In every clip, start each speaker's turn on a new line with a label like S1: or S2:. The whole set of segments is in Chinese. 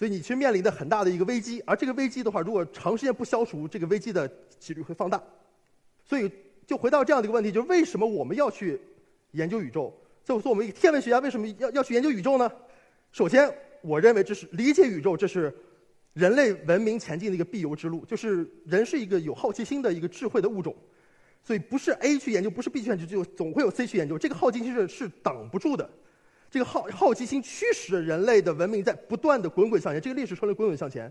S1: 所以你其实面临的很大的一个危机，而这个危机的话，如果长时间不消除，这个危机的几率会放大。所以就回到这样的一个问题，就是为什么我们要去研究宇宙？就说我们天文学家为什么要要去研究宇宙呢？首先，我认为这是理解宇宙，这是人类文明前进的一个必由之路。就是人是一个有好奇心的一个智慧的物种，所以不是 A 去研究，不是 B 去研究，就总会有 C 去研究。这个好奇心是是挡不住的。这个好好奇心驱使人类的文明在不断的滚滚向前，这个历史车轮滚滚向前。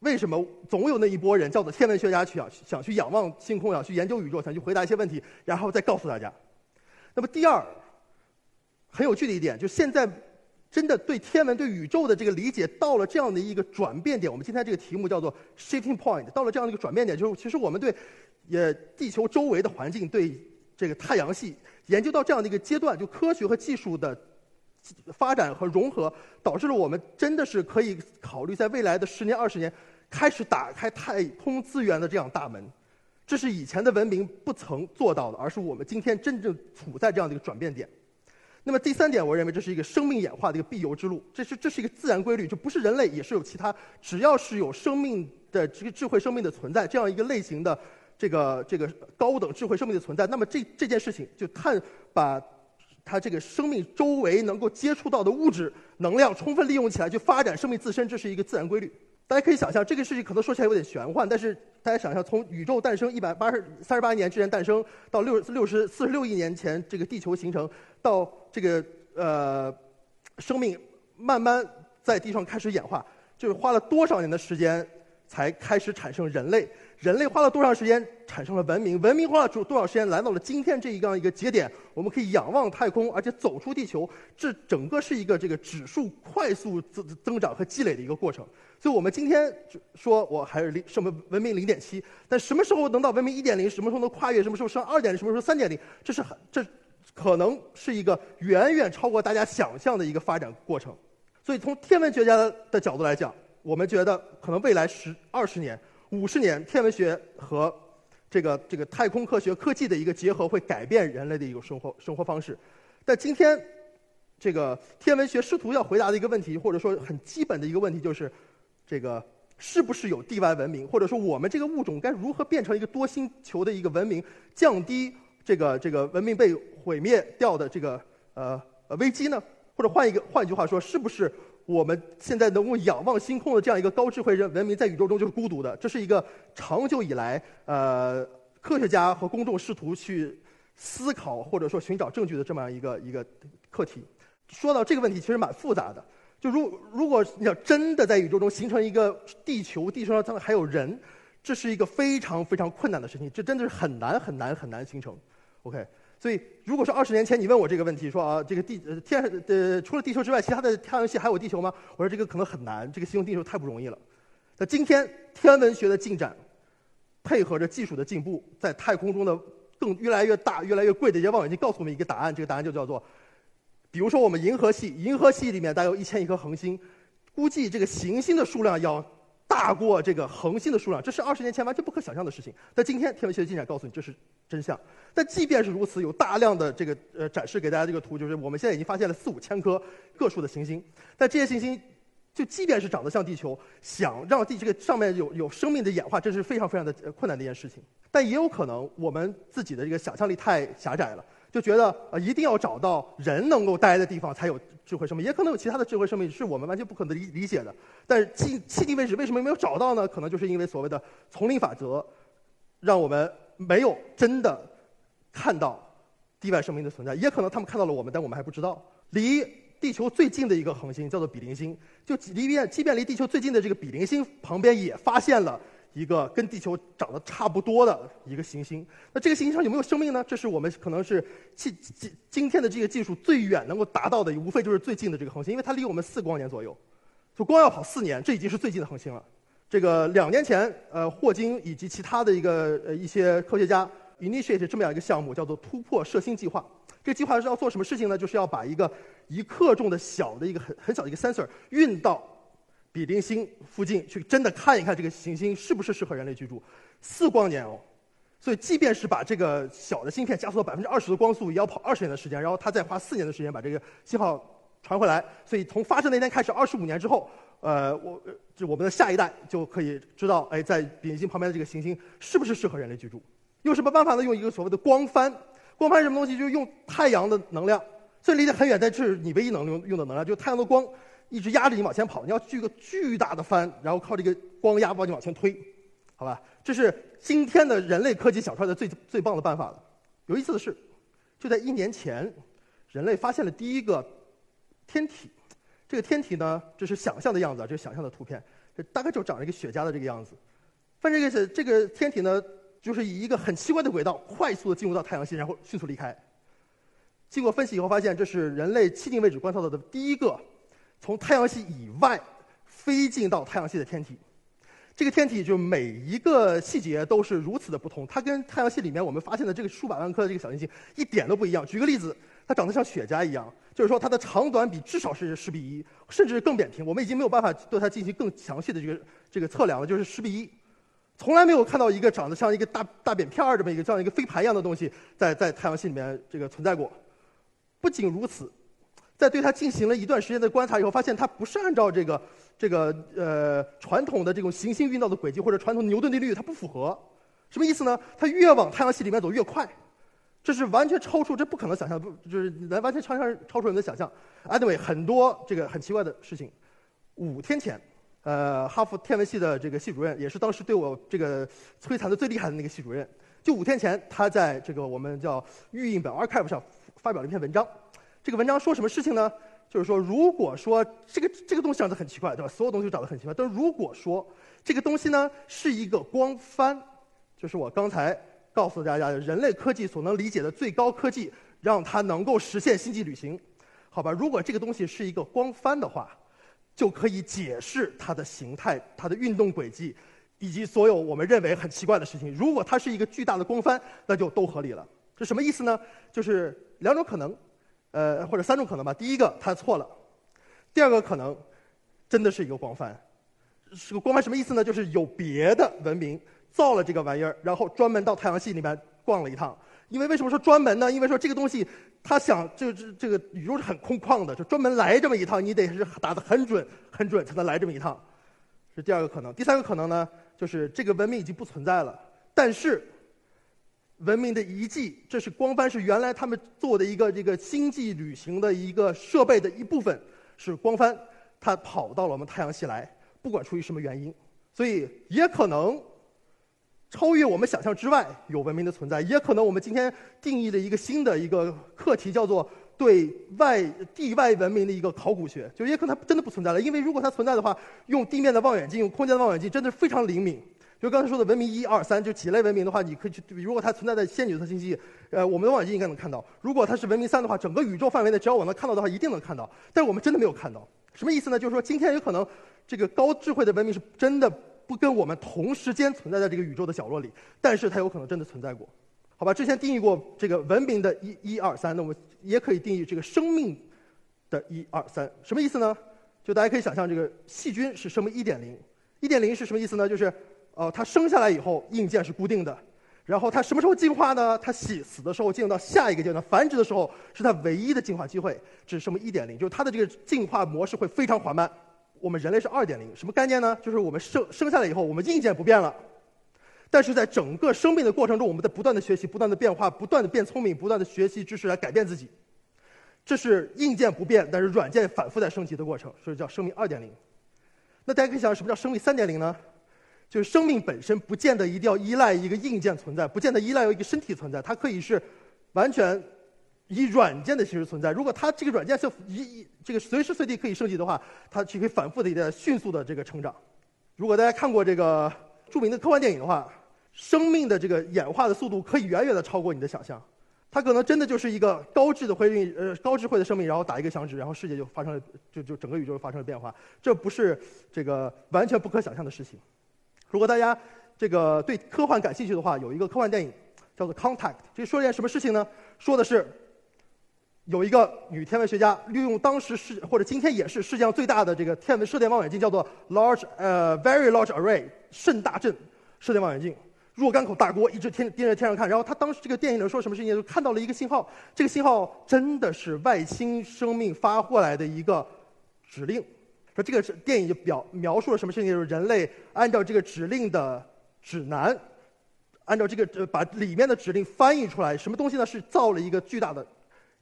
S1: 为什么总有那一波人叫做天文学家去想想去仰望星空，想去研究宇宙，想去回答一些问题，然后再告诉大家？那么第二，很有趣的一点，就现在真的对天文、对宇宙的这个理解到了这样的一个转变点。我们今天这个题目叫做 shifting point，到了这样的一个转变点，就是其实我们对也地球周围的环境，对这个太阳系研究到这样的一个阶段，就科学和技术的。发展和融合导致了我们真的是可以考虑在未来的十年、二十年开始打开太空资源的这样大门，这是以前的文明不曾做到的，而是我们今天真正处在这样的一个转变点。那么第三点，我认为这是一个生命演化的一个必由之路，这是这是一个自然规律，就不是人类，也是有其他，只要是有生命的这个智慧生命的存在，这样一个类型的这个这个高等智慧生命的存在，那么这这件事情就探把。它这个生命周围能够接触到的物质能量充分利用起来，去发展生命自身，这是一个自然规律。大家可以想象，这个事情可能说起来有点玄幻，但是大家想象，从宇宙诞生一百八十三十八年之前诞生，到六六十四十六亿年前这个地球形成，到这个呃生命慢慢在地上开始演化，就是花了多少年的时间才开始产生人类？人类花了多长时间产生了文明？文明花了多多少时间来到了今天这一样一个节点？我们可以仰望太空，而且走出地球，这整个是一个这个指数快速增增长和积累的一个过程。所以我们今天说我还是零什么文明零点七，但什么时候能到文明一点零？什么时候能跨越？什么时候上二点零？什么时候三点零？这是很这可能是一个远远超过大家想象的一个发展过程。所以从天文学家的角度来讲，我们觉得可能未来十二十年。五十年，天文学和这个这个太空科学科技的一个结合，会改变人类的一个生活生活方式。但今天，这个天文学试图要回答的一个问题，或者说很基本的一个问题，就是这个是不是有地外文明，或者说我们这个物种该如何变成一个多星球的一个文明，降低这个这个文明被毁灭掉的这个呃呃危机呢？或者换一个换一句话说，是不是？我们现在能够仰望星空的这样一个高智慧人文明，在宇宙中就是孤独的。这是一个长久以来，呃，科学家和公众试图去思考或者说寻找证据的这么样一个一个课题。说到这个问题，其实蛮复杂的。就如如果你要真的在宇宙中形成一个地球，地球上还有人，这是一个非常非常困难的事情。这真的是很难很难很难形成。OK。所以，如果说二十年前你问我这个问题，说啊，这个地呃天呃除了地球之外，其他的太阳系还有地球吗？我说这个可能很难，这个形容地球太不容易了。那今天天文学的进展，配合着技术的进步，在太空中的更越来越大、越来越贵的一些望远镜，告诉我们一个答案。这个答案就叫做，比如说我们银河系，银河系里面大概有一千亿颗恒星，估计这个行星的数量要。大过这个恒星的数量，这是二十年前完全不可想象的事情。但今天天文学的进展告诉你，这是真相。但即便是如此，有大量的这个呃展示给大家这个图，就是我们现在已经发现了四五千颗个数的行星。但这些行星，就即便是长得像地球，想让地这个上面有有生命的演化，这是非常非常的困难的一件事情。但也有可能我们自己的这个想象力太狭窄了。就觉得呃，一定要找到人能够待的地方才有智慧生命，也可能有其他的智慧生命是我们完全不可能理理解的。但是迄迄今为止，为什么没有找到呢？可能就是因为所谓的丛林法则，让我们没有真的看到地外生命的存在。也可能他们看到了我们，但我们还不知道。离地球最近的一个恒星叫做比邻星，就即便即便离地球最近的这个比邻星旁边也发现了。一个跟地球长得差不多的一个行星，那这个行星上有没有生命呢？这是我们可能是今今今天的这个技术最远能够达到的，无非就是最近的这个恒星，因为它离我们四光年左右，就光要跑四年，这已经是最近的恒星了。这个两年前，呃，霍金以及其他的一个呃一些科学家 initiate 这么样一个项目，叫做突破射星计划。这计划是要做什么事情呢？就是要把一个一克重的小的一个很很小的一个 sensor 运到比邻星附近去，真的看一看这个行星是不是适合人类居住。四光年哦，所以即便是把这个小的芯片加速到百分之二十的光速，也要跑二十年的时间，然后他再花四年的时间把这个信号传回来。所以从发射那天开始，二十五年之后。呃，我就我们的下一代就可以知道，哎，在比邻星旁边的这个行星是不是适合人类居住？用什么办法呢？用一个所谓的光帆。光帆是什么东西？就是用太阳的能量，虽然离得很远，但是你唯一能用用的能量，就是太阳的光一直压着你往前跑。你要锯个巨大的帆，然后靠这个光压把你往前推，好吧？这是今天的人类科技想出来的最最棒的办法了。有意思的是，就在一年前，人类发现了第一个天体。这个天体呢，这是想象的样子啊，这是想象的图片，这大概就长了一个雪茄的这个样子。反正这个是这个天体呢，就是以一个很奇怪的轨道快速的进入到太阳系，然后迅速离开。经过分析以后发现，这是人类迄今为止观测到的第一个从太阳系以外飞进到太阳系的天体。这个天体就每一个细节都是如此的不同，它跟太阳系里面我们发现的这个数百万颗的这个小行星一点都不一样。举个例子。它长得像雪茄一样，就是说它的长短比至少是十比一，甚至更扁平。我们已经没有办法对它进行更详细的这个这个测量了，就是十比一。从来没有看到一个长得像一个大大扁片儿这么一个像一个飞盘一样的东西在在太阳系里面这个存在过。不仅如此，在对它进行了一段时间的观察以后，发现它不是按照这个这个呃传统的这种行星运动的轨迹或者传统牛顿定律，它不符合。什么意思呢？它越往太阳系里面走越快。这是完全超出，这不可能想象，不就是来完全超超超出人的想象。Anyway，很多这个很奇怪的事情。五天前，呃，哈佛天文系的这个系主任，也是当时对我这个摧残的最厉害的那个系主任，就五天前，他在这个我们叫预印本 archive 上发表了一篇文章。这个文章说什么事情呢？就是说，如果说这个这个东西长得很奇怪，对吧？所有东西都长得很奇怪。但如果说这个东西呢是一个光帆，就是我刚才。告诉大家的，人类科技所能理解的最高科技，让它能够实现星际旅行，好吧？如果这个东西是一个光帆的话，就可以解释它的形态、它的运动轨迹，以及所有我们认为很奇怪的事情。如果它是一个巨大的光帆，那就都合理了。这什么意思呢？就是两种可能，呃，或者三种可能吧。第一个，它错了；第二个可能，真的是一个光帆。是个光帆什么意思呢？就是有别的文明。造了这个玩意儿，然后专门到太阳系里面逛了一趟。因为为什么说专门呢？因为说这个东西，他想这这这个宇宙是很空旷的，就专门来这么一趟，你得是打得很准很准才能来这么一趟。是第二个可能。第三个可能呢，就是这个文明已经不存在了，但是文明的遗迹，这是光帆是原来他们做的一个这个星际旅行的一个设备的一部分，是光帆，它跑到了我们太阳系来，不管出于什么原因，所以也可能。超越我们想象之外有文明的存在，也可能我们今天定义的一个新的一个课题叫做对外地外文明的一个考古学，就也可能它真的不存在了。因为如果它存在的话，用地面的望远镜、用空间的望远镜，真的非常灵敏。就刚才说的文明一二三，就几类文明的话，你可以去。如果它存在在仙女座星系，呃，我们的望远镜应该能看到。如果它是文明三的话，整个宇宙范围内，只要我能看到的话，一定能看到。但是我们真的没有看到，什么意思呢？就是说今天有可能这个高智慧的文明是真的。不跟我们同时间存在在这个宇宙的角落里，但是它有可能真的存在过，好吧？之前定义过这个文明的一、一、二、三，那我们也可以定义这个生命的一、二、三，什么意思呢？就大家可以想象，这个细菌是生命一点零，一点零是什么意思呢？就是呃，它生下来以后硬件是固定的，然后它什么时候进化呢？它死死的时候进入到下一个阶段，繁殖的时候是它唯一的进化机会，这是生命一点零，就是它的这个进化模式会非常缓慢。我们人类是二点零，什么概念呢？就是我们生生下来以后，我们硬件不变了，但是在整个生命的过程中，我们在不断的学习、不断的变化、不断的变聪明、不断的学习知识来改变自己。这是硬件不变，但是软件反复在升级的过程，所以叫生命二点零。那大家可以想，什么叫生命三点零呢？就是生命本身不见得一定要依赖一个硬件存在，不见得依赖有一个身体存在，它可以是完全。以软件的形式存在。如果它这个软件是一这个随时随地可以升级的话，它就可以反复的在迅速的这个成长。如果大家看过这个著名的科幻电影的话，生命的这个演化的速度可以远远的超过你的想象。它可能真的就是一个高智的会运呃高智慧的生命，然后打一个响指，然后世界就发生了就就整个宇宙发生了变化。这不是这个完全不可想象的事情。如果大家这个对科幻感兴趣的话，有一个科幻电影叫做《Contact》，这说一件什么事情呢？说的是有一个女天文学家利用当时世或者今天也是世界上最大的这个天文射电望远镜，叫做 Large 呃 Very Large Array 甚大阵射电望远镜，若干口大锅一直天盯着天上看。然后他当时这个电影里说什么事情？就看到了一个信号，这个信号真的是外星生命发过来的一个指令。说这个是电影就表描述了什么事情？就是人类按照这个指令的指南，按照这个呃把里面的指令翻译出来，什么东西呢？是造了一个巨大的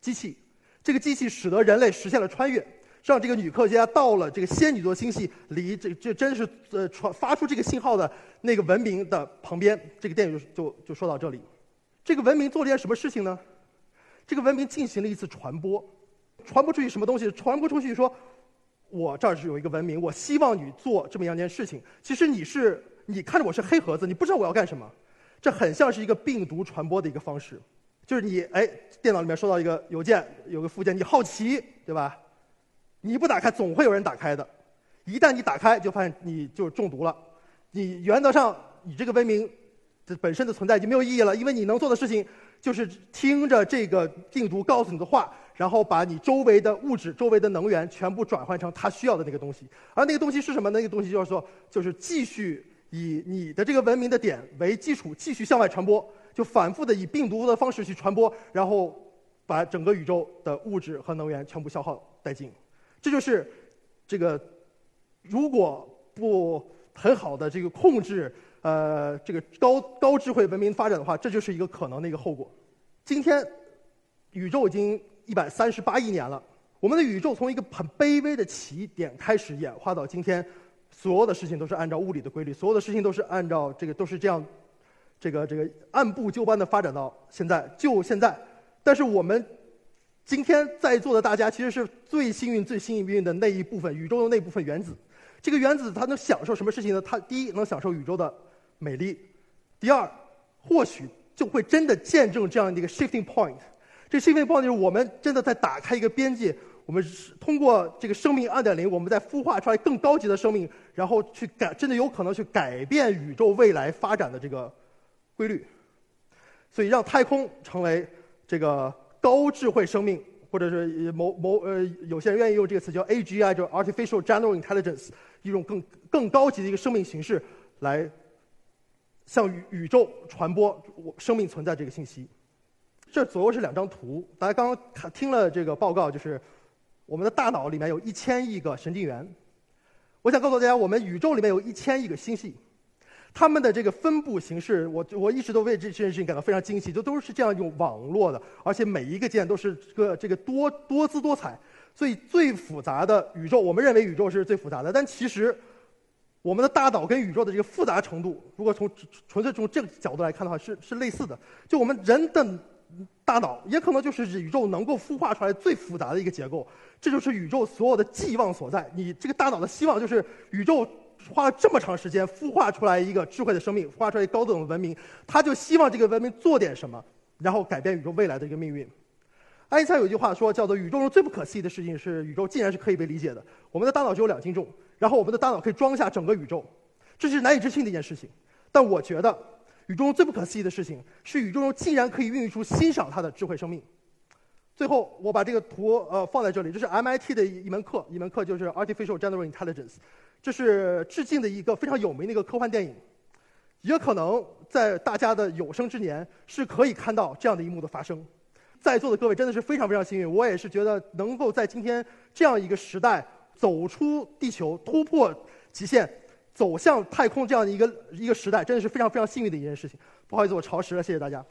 S1: 机器，这个机器使得人类实现了穿越，让这个女科学家到了这个仙女座星系，离这这真是呃传发出这个信号的那个文明的旁边。这个电影就就就说到这里，这个文明做了件什么事情呢？这个文明进行了一次传播，传播出去什么东西？传播出去说。我这儿是有一个文明，我希望你做这么样一件事情。其实你是你看着我是黑盒子，你不知道我要干什么。这很像是一个病毒传播的一个方式，就是你哎，电脑里面收到一个邮件，有个附件，你好奇，对吧？你不打开，总会有人打开的。一旦你打开，就发现你就中毒了。你原则上，你这个文明的本身的存在已经没有意义了，因为你能做的事情就是听着这个病毒告诉你的话。然后把你周围的物质、周围的能源全部转换成它需要的那个东西，而那个东西是什么？那个东西就是说，就是继续以你的这个文明的点为基础，继续向外传播，就反复的以病毒的方式去传播，然后把整个宇宙的物质和能源全部消耗殆尽。这就是这个如果不很好的这个控制呃这个高高智慧文明发展的话，这就是一个可能的一个后果。今天宇宙已经。一百三十八亿年了，我们的宇宙从一个很卑微的起点开始演化到今天，所有的事情都是按照物理的规律，所有的事情都是按照这个都是这样，这个这个按部就班的发展到现在，就现在。但是我们今天在座的大家其实是最幸运、最幸运的那一部分，宇宙的那部分原子。这个原子它能享受什么事情呢？它第一能享受宇宙的美丽，第二或许就会真的见证这样的一个 shifting point。这是因为报就是我们真的在打开一个边界，我们通过这个生命二点零，我们在孵化出来更高级的生命，然后去改，真的有可能去改变宇宙未来发展的这个规律。所以让太空成为这个高智慧生命，或者是某某呃，有些人愿意用这个词叫 AGI，就 Artificial General Intelligence，一种更更高级的一个生命形式，来向宇宇宙传播我生命存在这个信息。这左右是两张图，大家刚刚看听了这个报告，就是我们的大脑里面有一千亿个神经元。我想告诉大家，我们宇宙里面有一千亿个星系，它们的这个分布形式，我我一直都为这件事情感到非常惊奇，就都是这样一种网络的，而且每一个键都是个这个多多姿多彩。所以最复杂的宇宙，我们认为宇宙是最复杂的，但其实我们的大脑跟宇宙的这个复杂程度，如果从纯粹从这个角度来看的话，是是类似的。就我们人的。大脑也可能就是宇宙能够孵化出来最复杂的一个结构，这就是宇宙所有的寄望所在。你这个大脑的希望就是宇宙花了这么长时间孵化出来一个智慧的生命，孵化出来高等的文明，他就希望这个文明做点什么，然后改变宇宙未来的一个命运。爱因斯坦有一句话说，叫做“宇宙中最不可思议的事情是宇宙竟然是可以被理解的”。我们的大脑只有两斤重，然后我们的大脑可以装下整个宇宙，这是难以置信的一件事情。但我觉得。宇宙中最不可思议的事情是，宇宙中竟然可以孕育出欣赏它的智慧生命。最后，我把这个图呃放在这里，这是 MIT 的一门课，一门课就是 Artificial General Intelligence，这是致敬的一个非常有名的一个科幻电影。也可能在大家的有生之年是可以看到这样的一幕的发生。在座的各位真的是非常非常幸运，我也是觉得能够在今天这样一个时代走出地球，突破极限。走向太空这样的一个一个时代，真的是非常非常幸运的一件事情。不好意思，我超时了，谢谢大家。